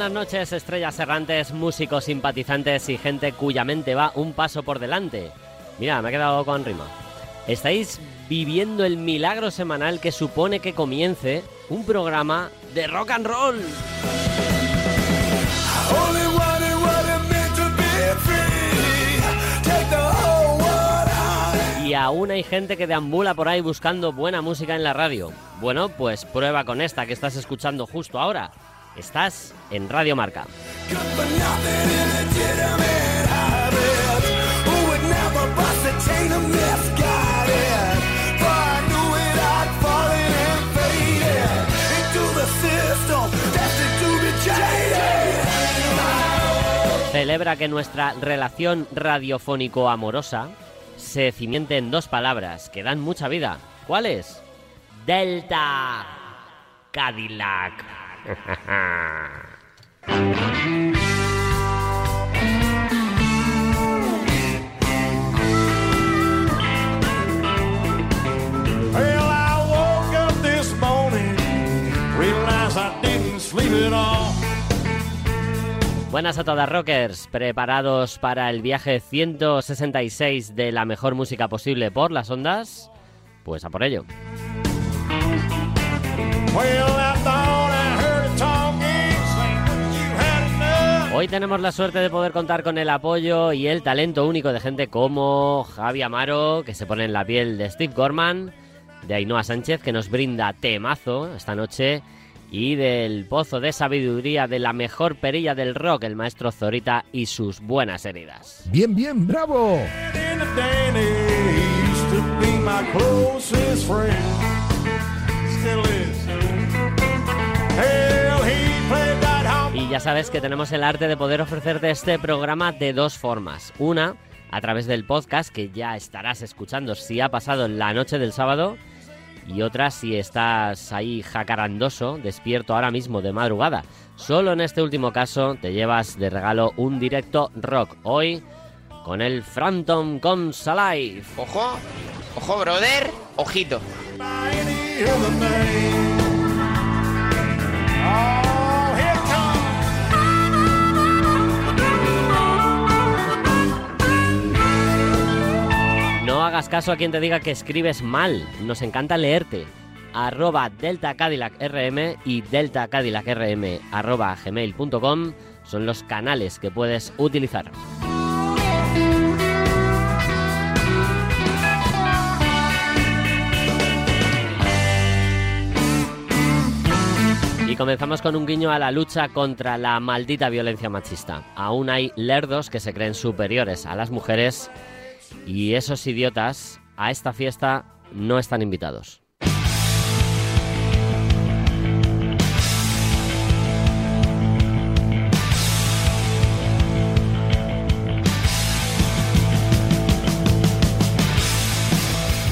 Buenas noches, estrellas errantes, músicos simpatizantes y gente cuya mente va un paso por delante. Mira, me he quedado con rima. Estáis viviendo el milagro semanal que supone que comience un programa de rock and roll. Y aún hay gente que deambula por ahí buscando buena música en la radio. Bueno, pues prueba con esta que estás escuchando justo ahora. Estás en Radio Marca. Celebra que nuestra relación radiofónico-amorosa se cimiente en dos palabras que dan mucha vida. ¿Cuáles? Delta Cadillac. Buenas a todas rockers, preparados para el viaje 166 de la mejor música posible por las ondas, pues a por ello. Well, Hoy tenemos la suerte de poder contar con el apoyo y el talento único de gente como Javi Amaro, que se pone en la piel de Steve Gorman, de Ainhoa Sánchez, que nos brinda temazo esta noche, y del pozo de sabiduría de la mejor perilla del rock, el maestro Zorita y sus buenas heridas. Bien, bien, bravo. In ya sabes que tenemos el arte de poder ofrecerte este programa de dos formas. Una, a través del podcast que ya estarás escuchando si ha pasado la noche del sábado. Y otra si estás ahí jacarandoso, despierto ahora mismo de madrugada. Solo en este último caso te llevas de regalo un directo rock. Hoy con el Phantom Comes Alive. Ojo, ojo, brother, ojito. No hagas caso a quien te diga que escribes mal. Nos encanta leerte. Arroba Delta Cadillac RM y Delta Cadillac RM arroba gmail.com son los canales que puedes utilizar. Y comenzamos con un guiño a la lucha contra la maldita violencia machista. Aún hay lerdos que se creen superiores a las mujeres y esos idiotas a esta fiesta no están invitados.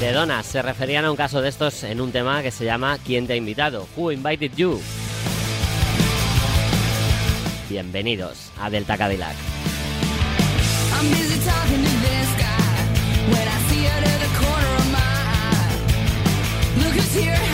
De Donas se referían a un caso de estos en un tema que se llama ¿Quién te ha invitado? Who invited you? Bienvenidos a Delta Cadillac. When I see out of the corner of my eye. Look who's here,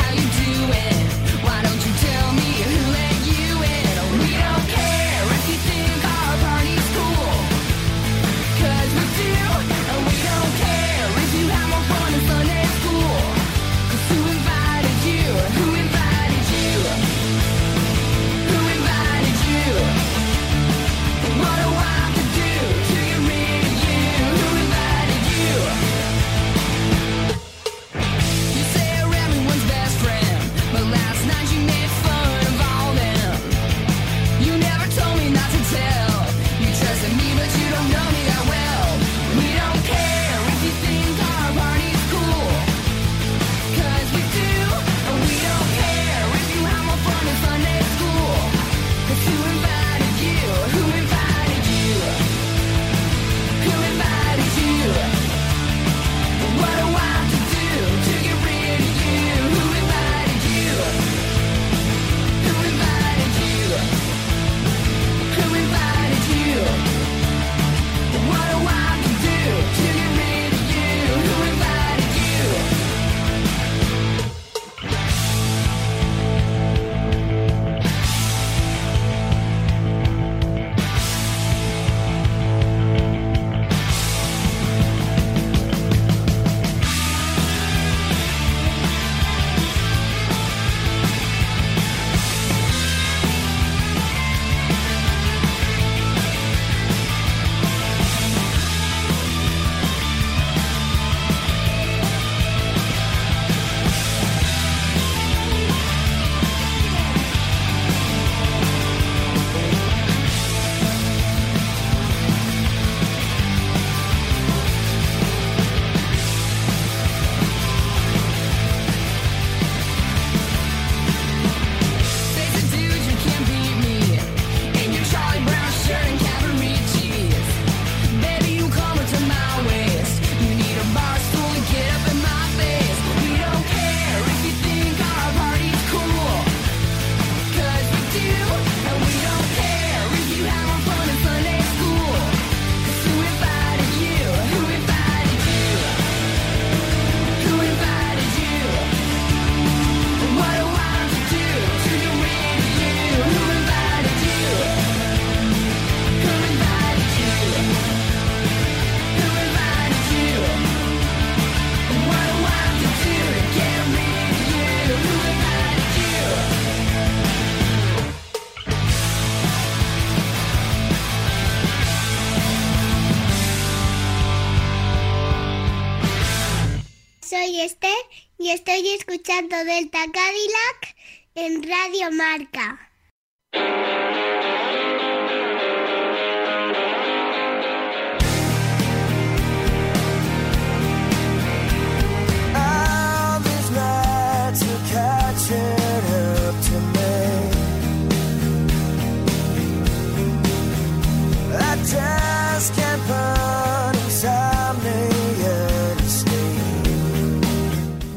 escuchando Delta Cadillac en Radio Marca.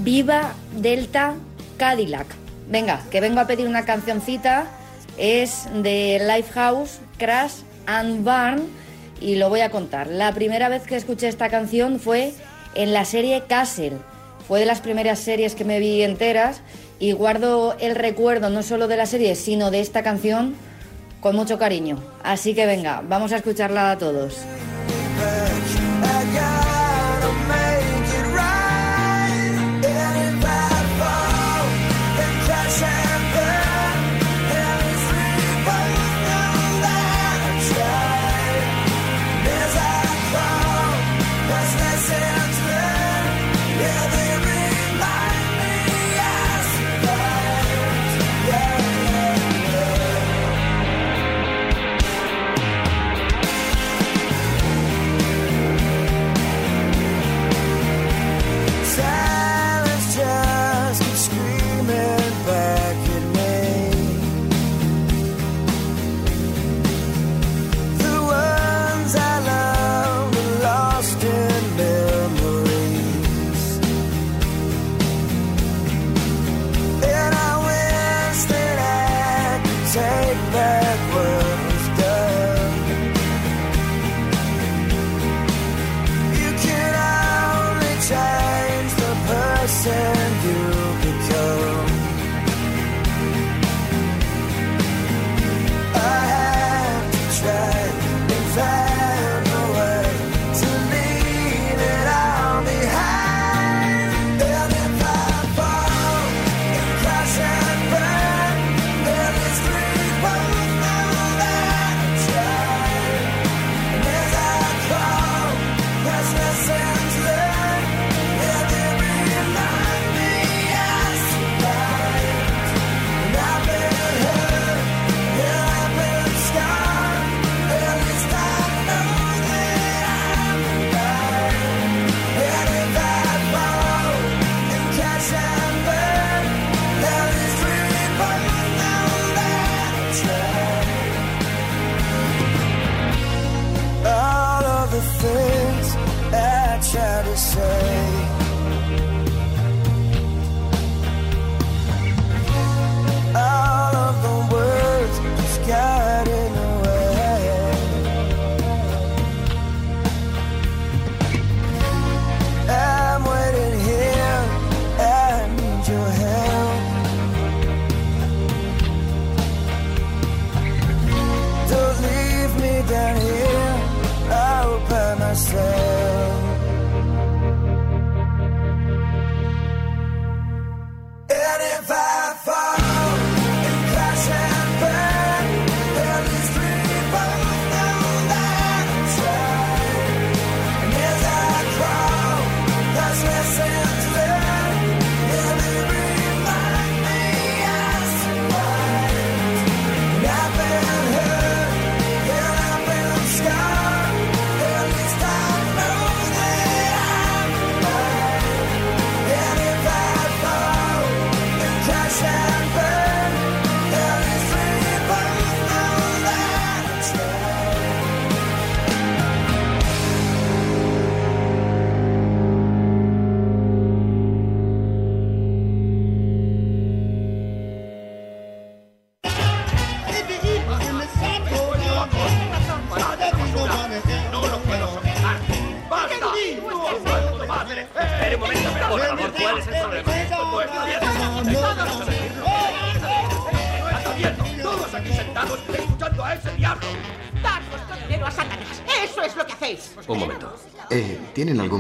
Viva Delta Cadillac. Venga, que vengo a pedir una cancioncita. Es de Lifehouse, Crash and Burn. Y lo voy a contar. La primera vez que escuché esta canción fue en la serie Castle. Fue de las primeras series que me vi enteras y guardo el recuerdo no solo de la serie, sino de esta canción con mucho cariño. Así que venga, vamos a escucharla a todos.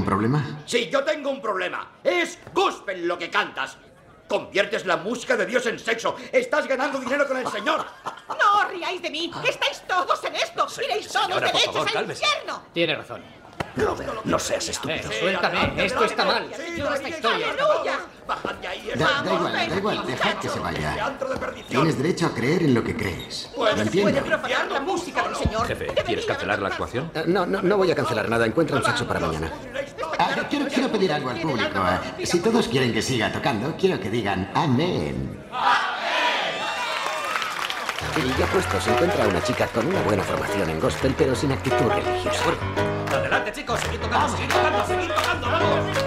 problema? Sí, yo tengo un problema. Es gospel lo que cantas. Conviertes la música de Dios en sexo. Estás ganando dinero con el Señor. No os riáis de mí. Estáis todos en esto. Iréis todos derechos favor, al infierno. Tiene razón. No seas estúpido. Suéltame, esto está mal. ¡Aleluya! Bajad de ahí. Da, igual, da igual, dejad que se vaya. Tienes derecho a creer en lo que crees. Pues, lo entiendo. la música del Señor. Jefe, ¿quieres cancelar la actuación? Eh, no, no, no voy a cancelar nada. Encuentra un sexo para mañana. Ah, quiero, quiero pedir algo al público. ah. Si todos quieren que siga tocando, quiero que digan amén. Y ya puesto, se encuentra una chica con una buena formación en gospel, pero sin actitud religiosa. Adelante, chicos, seguid tocando, seguid tocando, seguid tocando, vamos.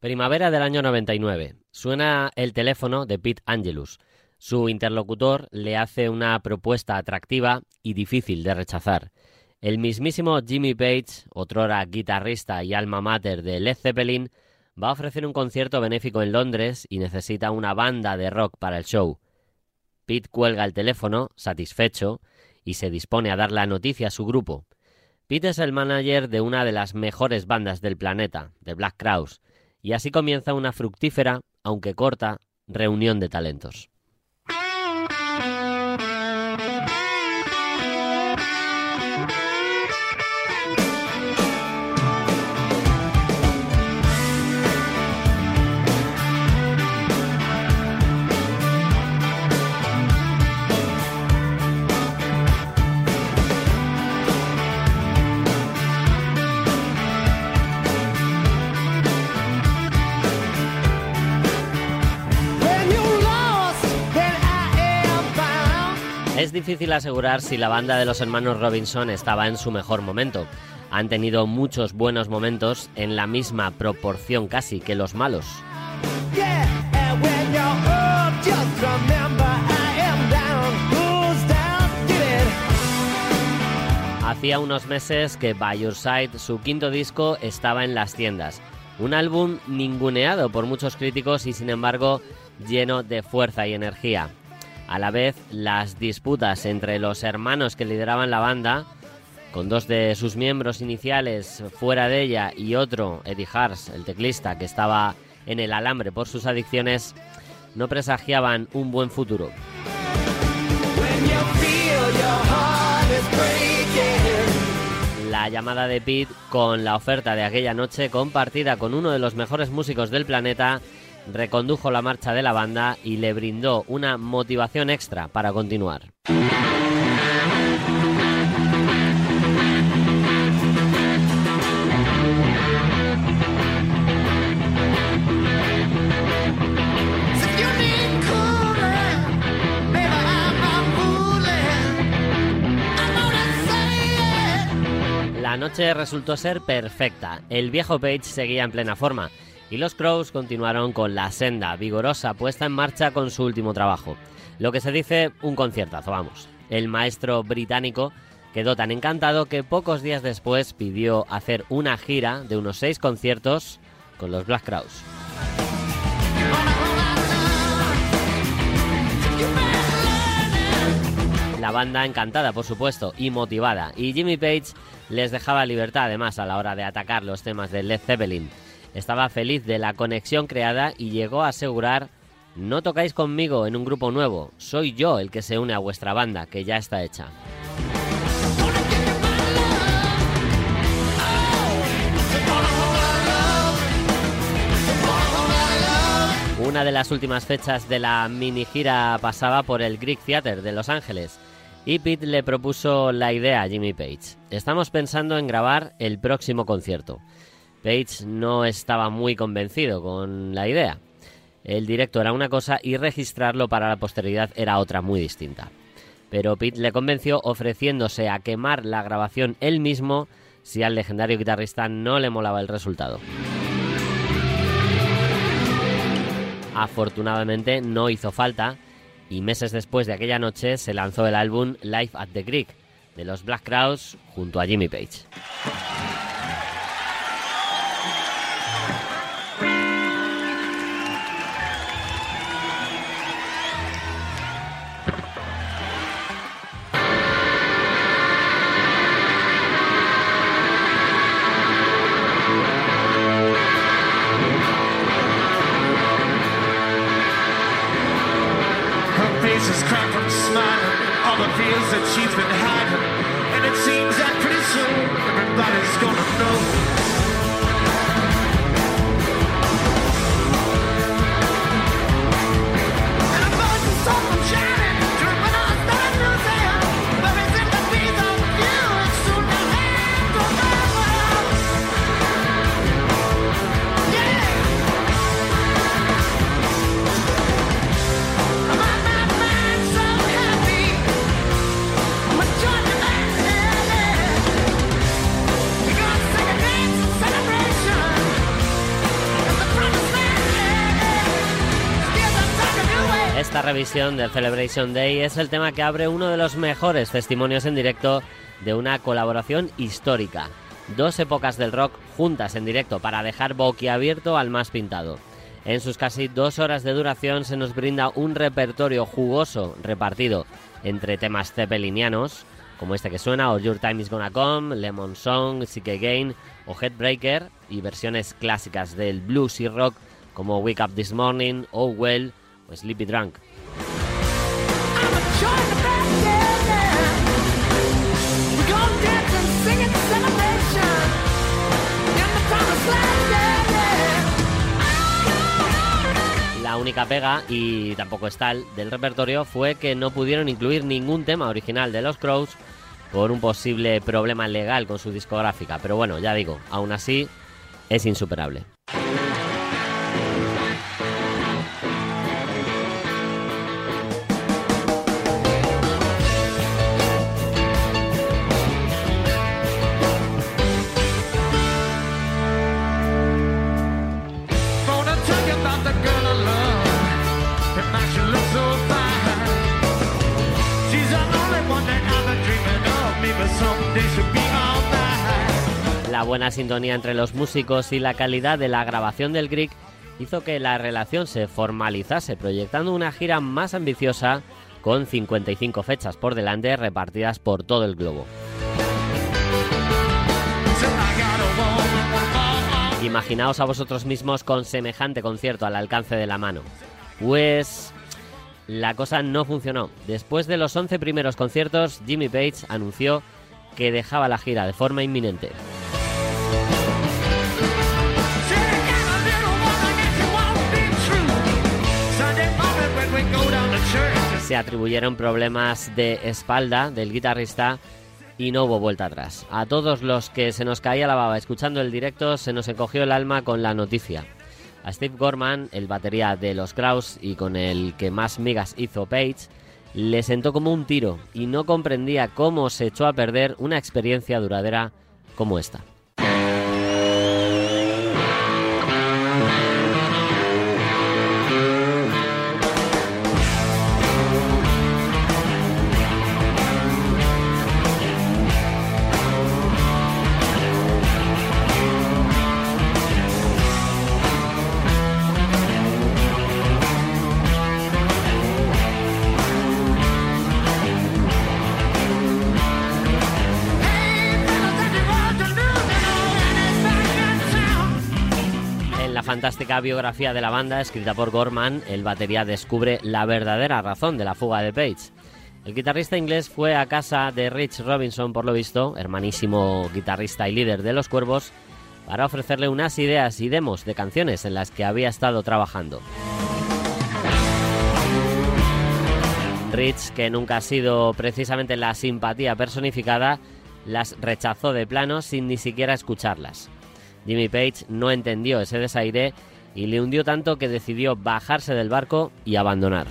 Primavera del año 99. Suena el teléfono de Pete Angelus. Su interlocutor le hace una propuesta atractiva y difícil de rechazar. El mismísimo Jimmy Page, otrora guitarrista y alma mater de Led Zeppelin, va a ofrecer un concierto benéfico en Londres y necesita una banda de rock para el show. Pete cuelga el teléfono, satisfecho, y se dispone a dar la noticia a su grupo. Pete es el manager de una de las mejores bandas del planeta, The Black Crowes, y así comienza una fructífera, aunque corta, reunión de talentos. Es difícil asegurar si la banda de los hermanos Robinson estaba en su mejor momento. Han tenido muchos buenos momentos en la misma proporción casi que los malos. Hacía unos meses que By Your Side, su quinto disco, estaba en las tiendas. Un álbum ninguneado por muchos críticos y sin embargo lleno de fuerza y energía. A la vez, las disputas entre los hermanos que lideraban la banda, con dos de sus miembros iniciales fuera de ella y otro, Eddie Hars, el teclista, que estaba en el alambre por sus adicciones, no presagiaban un buen futuro. La llamada de Pete con la oferta de aquella noche compartida con uno de los mejores músicos del planeta recondujo la marcha de la banda y le brindó una motivación extra para continuar. La noche resultó ser perfecta. El viejo Page seguía en plena forma y los Crows continuaron con la senda vigorosa puesta en marcha con su último trabajo. Lo que se dice un conciertazo, vamos. El maestro británico quedó tan encantado que pocos días después pidió hacer una gira de unos seis conciertos con los Black Crowes. La banda encantada, por supuesto, y motivada, y Jimmy Page les dejaba libertad además a la hora de atacar los temas de Led Zeppelin. Estaba feliz de la conexión creada y llegó a asegurar no tocáis conmigo en un grupo nuevo, soy yo el que se une a vuestra banda, que ya está hecha. Una de las últimas fechas de la mini gira pasaba por el Greek Theater de Los Ángeles y Pete le propuso la idea a Jimmy Page. Estamos pensando en grabar el próximo concierto. Page no estaba muy convencido con la idea. El directo era una cosa y registrarlo para la posteridad era otra muy distinta. Pero Pete le convenció ofreciéndose a quemar la grabación él mismo si al legendario guitarrista no le molaba el resultado. Afortunadamente no hizo falta y meses después de aquella noche se lanzó el álbum Live at the Greek de los Black Crowes junto a Jimmy Page. Revisión del Celebration Day es el tema que abre uno de los mejores testimonios en directo de una colaboración histórica. Dos épocas del rock juntas en directo para dejar boquiabierto al más pintado. En sus casi dos horas de duración se nos brinda un repertorio jugoso repartido entre temas zeppelinianos, como este que suena, o Your Time Is Gonna Come, Lemon Song, Sick Again o Headbreaker, y versiones clásicas del blues y rock como Wake Up This Morning, Oh Well o Sleepy Drunk. La única pega, y tampoco es tal, del repertorio fue que no pudieron incluir ningún tema original de los Crows por un posible problema legal con su discográfica. Pero bueno, ya digo, aún así es insuperable. La buena sintonía entre los músicos y la calidad de la grabación del Greek hizo que la relación se formalizase, proyectando una gira más ambiciosa con 55 fechas por delante repartidas por todo el globo. Imaginaos a vosotros mismos con semejante concierto al alcance de la mano. Pues la cosa no funcionó. Después de los 11 primeros conciertos, Jimmy Page anunció que dejaba la gira de forma inminente. Se atribuyeron problemas de espalda del guitarrista y no hubo vuelta atrás. A todos los que se nos caía la baba escuchando el directo se nos encogió el alma con la noticia. A Steve Gorman, el batería de los Kraus y con el que más migas hizo Page, le sentó como un tiro y no comprendía cómo se echó a perder una experiencia duradera como esta. Fantástica biografía de la banda, escrita por Gorman, el batería descubre la verdadera razón de la fuga de Page. El guitarrista inglés fue a casa de Rich Robinson, por lo visto, hermanísimo guitarrista y líder de Los Cuervos, para ofrecerle unas ideas y demos de canciones en las que había estado trabajando. Rich, que nunca ha sido precisamente la simpatía personificada, las rechazó de plano sin ni siquiera escucharlas. Jimmy Page no entendió ese desaire y le hundió tanto que decidió bajarse del barco y abandonar.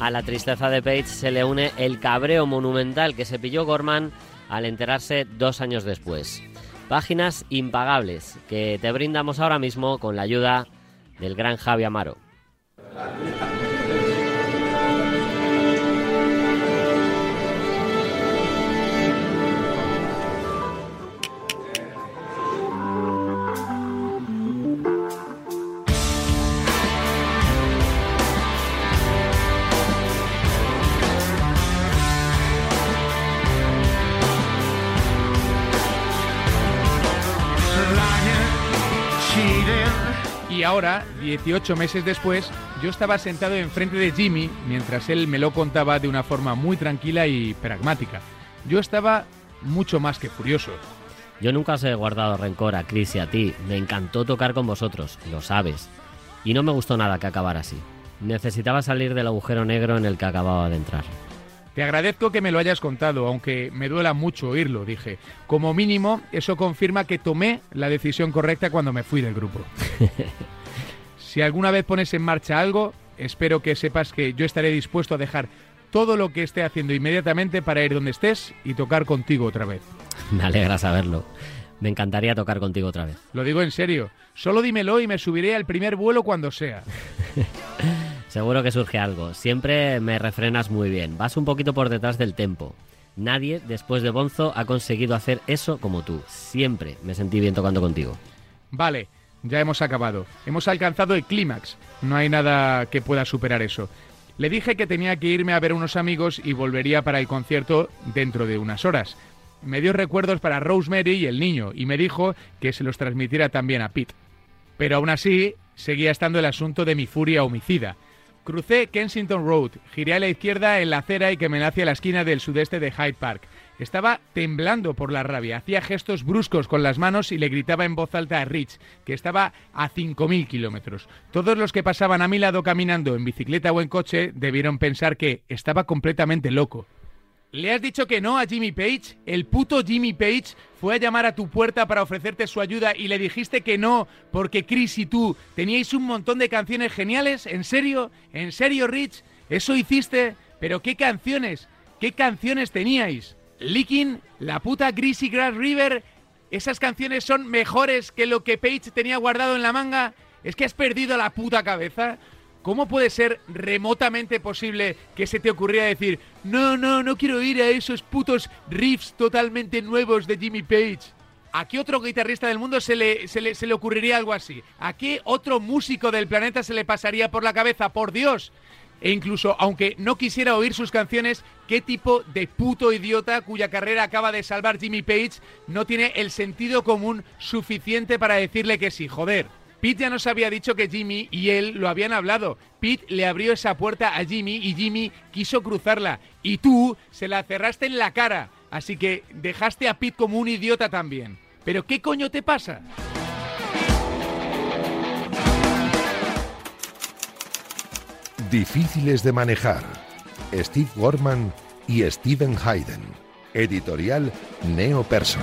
A la tristeza de Page se le une el cabreo monumental que se pilló Gorman al enterarse dos años después. Páginas impagables que te brindamos ahora mismo con la ayuda del gran Javi Amaro. Ahora, 18 meses después, yo estaba sentado enfrente de Jimmy mientras él me lo contaba de una forma muy tranquila y pragmática. Yo estaba mucho más que furioso. Yo nunca os he guardado rencor a Chris y a ti. Me encantó tocar con vosotros, lo sabes. Y no me gustó nada que acabara así. Necesitaba salir del agujero negro en el que acababa de entrar. Te agradezco que me lo hayas contado, aunque me duela mucho oírlo, dije. Como mínimo, eso confirma que tomé la decisión correcta cuando me fui del grupo. si alguna vez pones en marcha algo, espero que sepas que yo estaré dispuesto a dejar todo lo que esté haciendo inmediatamente para ir donde estés y tocar contigo otra vez. Me alegra saberlo. Me encantaría tocar contigo otra vez. Lo digo en serio. Solo dímelo y me subiré al primer vuelo cuando sea. Seguro que surge algo. Siempre me refrenas muy bien. Vas un poquito por detrás del tempo. Nadie, después de Bonzo, ha conseguido hacer eso como tú. Siempre me sentí bien tocando contigo. Vale, ya hemos acabado. Hemos alcanzado el clímax. No hay nada que pueda superar eso. Le dije que tenía que irme a ver unos amigos y volvería para el concierto dentro de unas horas. Me dio recuerdos para Rosemary y el niño y me dijo que se los transmitiera también a Pete. Pero aún así, seguía estando el asunto de mi furia homicida. Crucé Kensington Road, giré a la izquierda en la acera y que me hacia la esquina del sudeste de Hyde Park. Estaba temblando por la rabia, hacía gestos bruscos con las manos y le gritaba en voz alta a Rich, que estaba a 5.000 kilómetros. Todos los que pasaban a mi lado caminando en bicicleta o en coche debieron pensar que estaba completamente loco. ¿Le has dicho que no a Jimmy Page? El puto Jimmy Page fue a llamar a tu puerta para ofrecerte su ayuda y le dijiste que no porque Chris y tú teníais un montón de canciones geniales. ¿En serio? ¿En serio, Rich? ¿Eso hiciste? ¿Pero qué canciones? ¿Qué canciones teníais? Licking, la puta Greasy Grass River. ¿Esas canciones son mejores que lo que Page tenía guardado en la manga? ¿Es que has perdido la puta cabeza? ¿Cómo puede ser remotamente posible que se te ocurriera decir, no, no, no quiero ir a esos putos riffs totalmente nuevos de Jimmy Page? ¿A qué otro guitarrista del mundo se le, se le, se le ocurriría algo así? ¿A qué otro músico del planeta se le pasaría por la cabeza? Por Dios. E incluso, aunque no quisiera oír sus canciones, ¿qué tipo de puto idiota cuya carrera acaba de salvar Jimmy Page no tiene el sentido común suficiente para decirle que sí? Joder. Pete ya nos había dicho que Jimmy y él lo habían hablado. Pete le abrió esa puerta a Jimmy y Jimmy quiso cruzarla. Y tú se la cerraste en la cara. Así que dejaste a Pete como un idiota también. ¿Pero qué coño te pasa? Difíciles de manejar. Steve Gorman y Steven Hayden. Editorial Neo Person.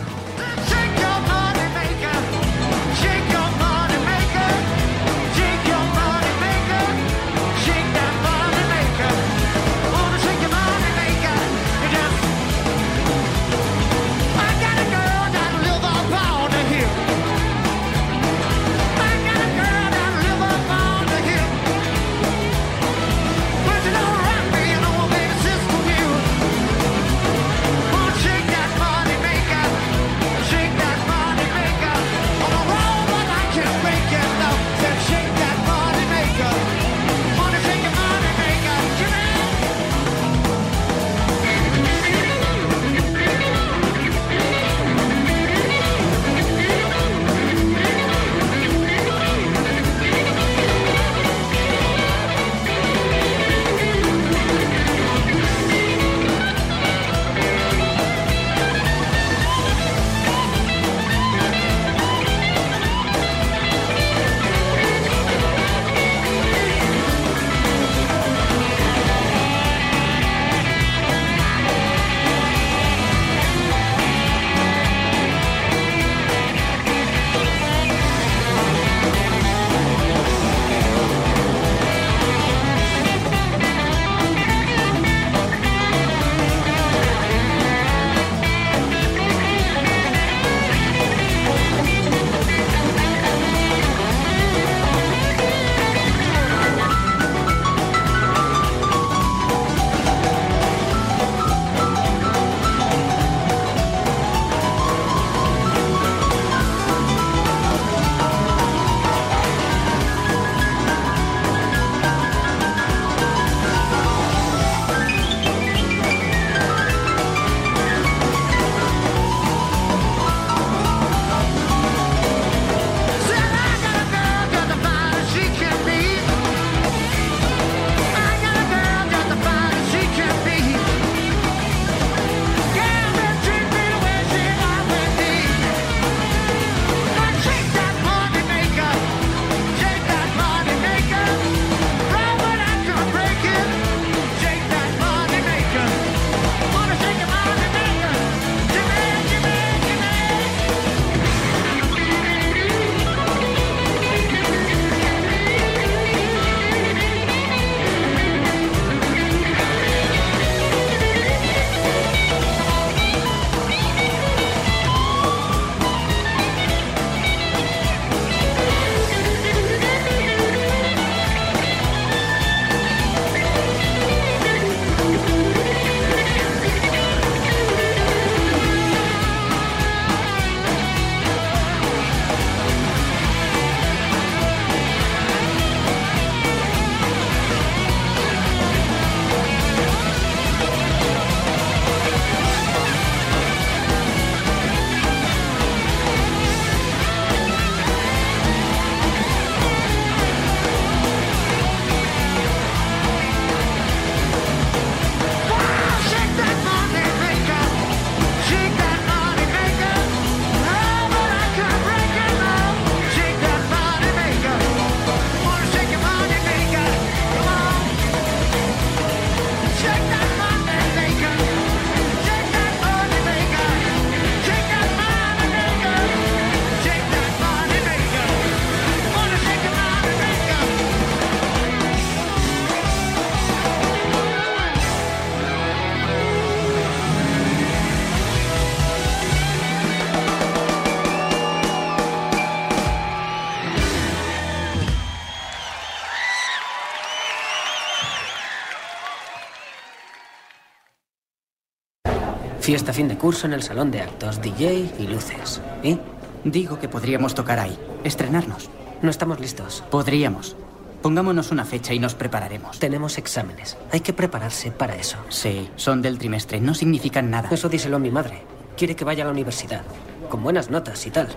Fiesta fin de curso en el salón de actos, DJ y luces. ¿Y? Digo que podríamos tocar ahí, estrenarnos. No estamos listos. Podríamos. Pongámonos una fecha y nos prepararemos. Tenemos exámenes. Hay que prepararse para eso. Sí, son del trimestre, no significan nada. Eso díselo a mi madre. Quiere que vaya a la universidad. Con buenas notas y tal.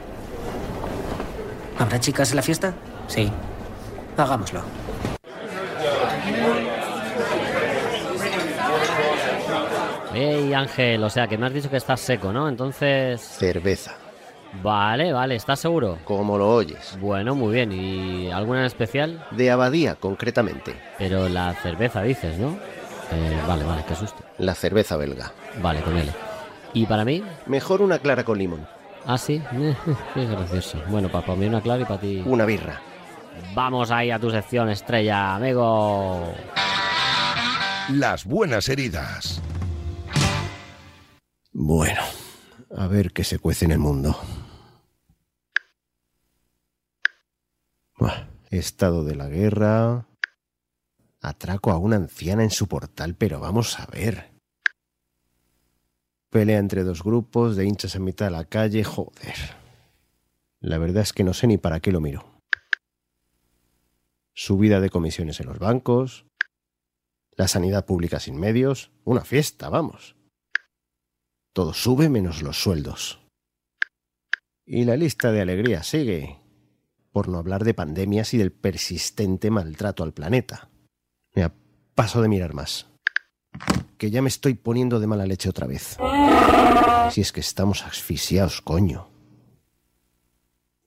¿Habrá chicas en la fiesta? Sí. Hagámoslo. Ey, Ángel, o sea que me has dicho que estás seco, ¿no? Entonces... Cerveza. Vale, vale, ¿estás seguro? Como lo oyes. Bueno, muy bien. ¿Y alguna en especial? De Abadía, concretamente. Pero la cerveza dices, ¿no? Eh, vale, vale, qué susto. La cerveza belga. Vale, con él. ¿Y para mí? Mejor una clara con limón. Ah, sí. qué gracioso. Bueno, para, para mí una clara y para ti... Una birra. Vamos ahí a tu sección estrella, amigo. Las buenas heridas. Bueno, a ver qué se cuece en el mundo. Estado de la guerra. Atraco a una anciana en su portal, pero vamos a ver. Pelea entre dos grupos de hinchas en mitad de la calle, joder. La verdad es que no sé ni para qué lo miro. Subida de comisiones en los bancos. La sanidad pública sin medios. Una fiesta, vamos. Todo sube menos los sueldos. Y la lista de alegría sigue, por no hablar de pandemias y del persistente maltrato al planeta. Mira, paso de mirar más. Que ya me estoy poniendo de mala leche otra vez. Si es que estamos asfixiados, coño.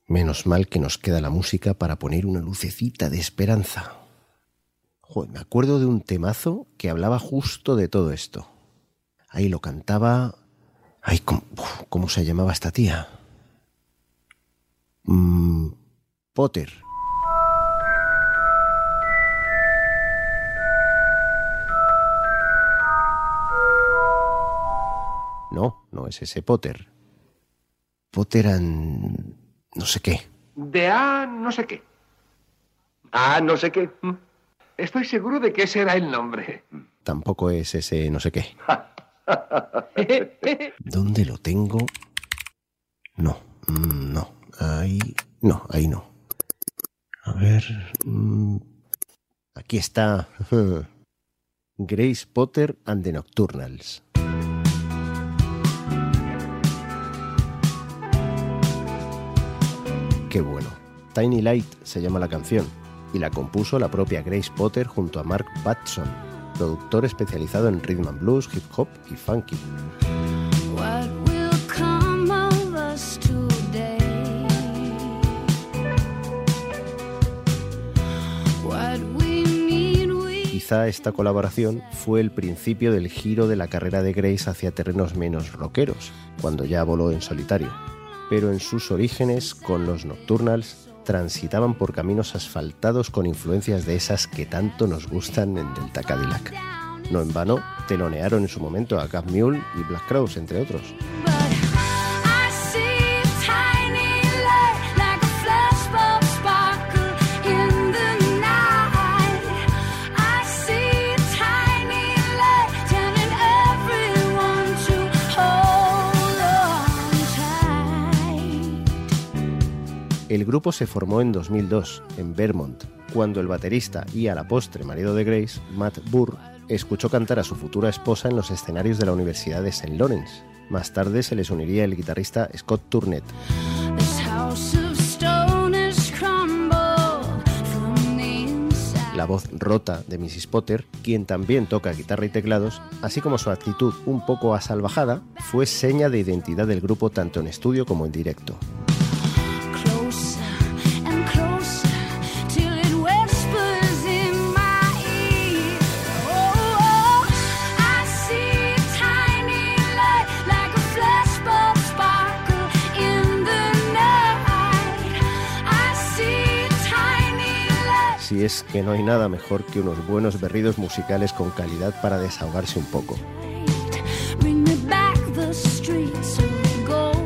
Menos mal que nos queda la música para poner una lucecita de esperanza. Joder, me acuerdo de un temazo que hablaba justo de todo esto. Ahí lo cantaba Ay, ¿cómo, uf, ¿cómo se llamaba esta tía? Mm, Potter. No, no es ese Potter. Potter and... no sé qué. De A no sé qué. A no sé qué. Mm. Estoy seguro de que ese era el nombre. Tampoco es ese no sé qué. ¿Dónde lo tengo? No, mm, no. Ahí. No, ahí no. A ver. mm, Aquí está. Grace Potter and the Nocturnals. Qué bueno. Tiny Light se llama la canción y la compuso la propia Grace Potter junto a Mark Batson, productor especializado en rhythm and blues, hip hop y funky. Quizá esta colaboración fue el principio del giro de la carrera de Grace hacia terrenos menos rockeros, cuando ya voló en solitario. Pero en sus orígenes, con los Nocturnals, transitaban por caminos asfaltados con influencias de esas que tanto nos gustan en Delta Cadillac. No en vano, telonearon en su momento a Gap Mule y Black Crowes, entre otros. El grupo se formó en 2002, en Vermont, cuando el baterista y a la postre marido de Grace, Matt Burr, escuchó cantar a su futura esposa en los escenarios de la Universidad de St. Lawrence. Más tarde se les uniría el guitarrista Scott Turnett. La voz rota de Mrs. Potter, quien también toca guitarra y teclados, así como su actitud un poco asalvajada, fue seña de identidad del grupo tanto en estudio como en directo. Si es que no hay nada mejor que unos buenos berridos musicales con calidad para desahogarse un poco.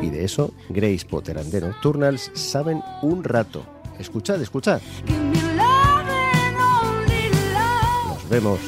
Y de eso, Grace Potter and the Nocturnals saben un rato. Escuchad, escuchad. Nos vemos.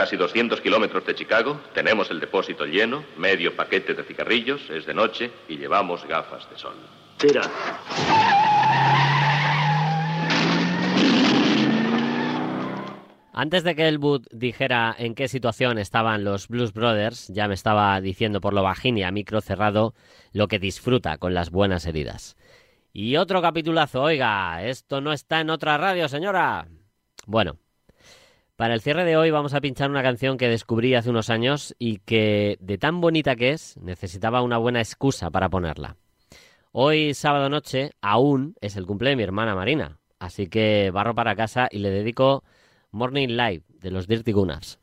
Casi 200 kilómetros de Chicago, tenemos el depósito lleno, medio paquete de cigarrillos, es de noche y llevamos gafas de sol. Tira. Antes de que Elwood dijera en qué situación estaban los Blues Brothers, ya me estaba diciendo por lo bajín y a micro cerrado lo que disfruta con las buenas heridas. Y otro capitulazo, oiga, esto no está en otra radio, señora. Bueno, para el cierre de hoy vamos a pinchar una canción que descubrí hace unos años y que, de tan bonita que es, necesitaba una buena excusa para ponerla. Hoy, sábado noche, aún es el cumple de mi hermana Marina, así que barro para casa y le dedico Morning Live de los Dirty Gunners.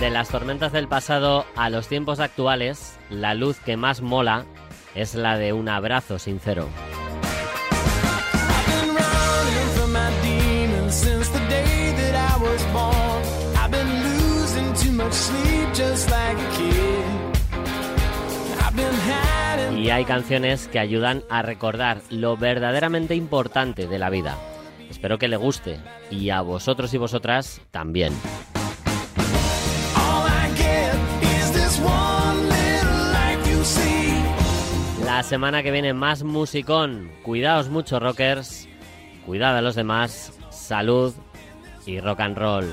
De las tormentas del pasado a los tiempos actuales, la luz que más mola es la de un abrazo sincero. Y hay canciones que ayudan a recordar lo verdaderamente importante de la vida. Espero que le guste y a vosotros y vosotras también. La semana que viene más musicón. Cuidaos mucho, rockers. Cuidad a los demás. Salud y rock and roll.